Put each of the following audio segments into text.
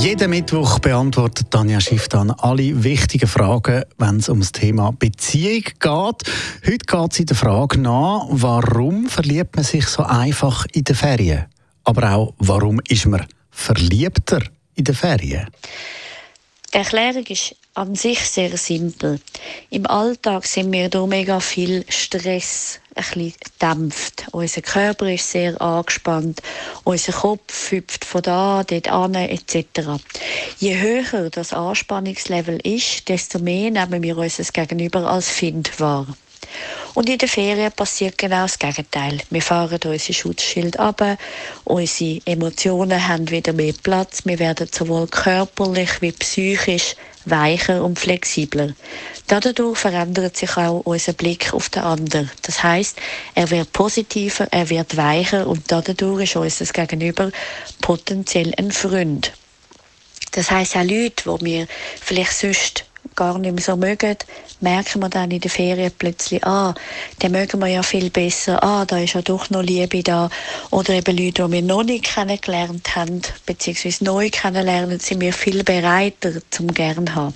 Jeden Mittwoch beantwortet Tanja Schiff dann alle wichtigen Fragen, wenn es um das Thema Beziehung geht. Heute geht es in der Frage nach, warum verliebt man sich so einfach in den Ferien? Aber auch, warum ist man verliebter in den Ferien? Die Erklärung ist an sich sehr simpel. Im Alltag sind wir durch mega viel Stress ein bisschen dämpft. Unser Körper ist sehr angespannt, unser Kopf hüpft von da, dort an, etc. Je höher das Anspannungslevel ist, desto mehr nehmen wir unser Gegenüber als Find wahr. Und in der Ferien passiert genau das Gegenteil. Wir fahren unser Schutzschild ab, unsere Emotionen haben wieder mehr Platz, wir werden sowohl körperlich wie psychisch weicher und flexibler. Dadurch verändert sich auch unser Blick auf den anderen. Das heißt, er wird positiver, er wird weicher und dadurch ist unser Gegenüber potenziell ein Freund. Das heißt auch Leute, die wir vielleicht sonst gar nicht mehr so mögen, merken wir dann in der Ferien plötzlich, ah, den mögen wir ja viel besser, ah, da ist ja doch noch Liebe da. Oder eben Leute, die wir noch nicht kennengelernt haben, beziehungsweise neu kennenlernen, sind wir viel bereiter zum gern haben.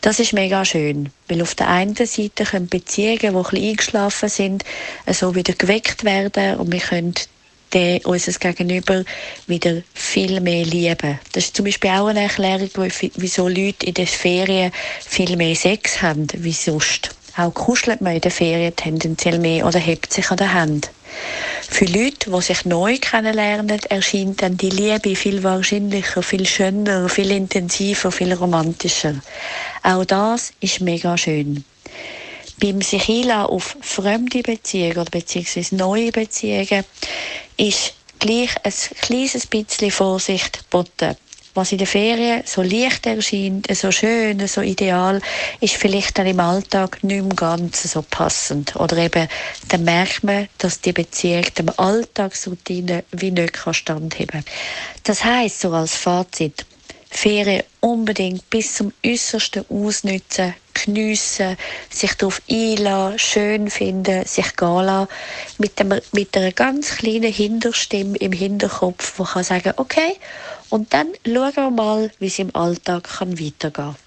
Das ist mega schön, weil auf der einen Seite können Beziehungen, die ein bisschen eingeschlafen sind, so wieder geweckt werden und wir können der unser Gegenüber wieder viel mehr lieben. Das ist zum Beispiel auch eine Erklärung, wieso Leute in den Ferien viel mehr Sex haben wie sonst. Auch kuschelt man in den Ferien tendenziell mehr oder hebt sich an der Hand. Für Leute, die sich neu kennenlernen, erscheint dann die Liebe viel wahrscheinlicher, viel schöner, viel intensiver, viel romantischer. Auch das ist mega schön beim sich auf fremde Beziehungen oder beziehungsweise neue Beziehungen ist gleich ein kleines bisschen Vorsicht geboten. Was in der Ferien so leicht erscheint, so schön, so ideal, ist vielleicht dann im Alltag nicht mehr ganz so passend. Oder eben, dann merkt man, dass die Beziehung dem Alltagsroutine wie nicht standheben kann. Das heisst, so als Fazit, Ferien unbedingt bis zum Äußersten ausnutzen, geniessen, sich darauf einlassen, schön finden, sich gehen lassen, mit, dem, mit einer ganz kleinen Hinterstimme im Hinterkopf, die kann sagen, okay, und dann schauen wir mal, wie es im Alltag kann weitergehen kann.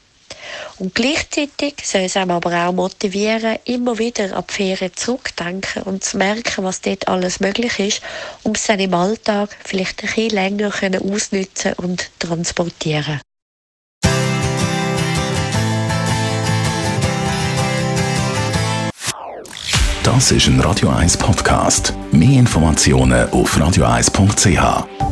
Und gleichzeitig soll es einem aber auch motivieren, immer wieder an die Ferien zurückdenken und zu merken, was dort alles möglich ist, um es dann im Alltag vielleicht ein bisschen länger ausnutzen und transportieren Das ist ein Radio 1 Podcast. Mehr Informationen auf radio1.ch.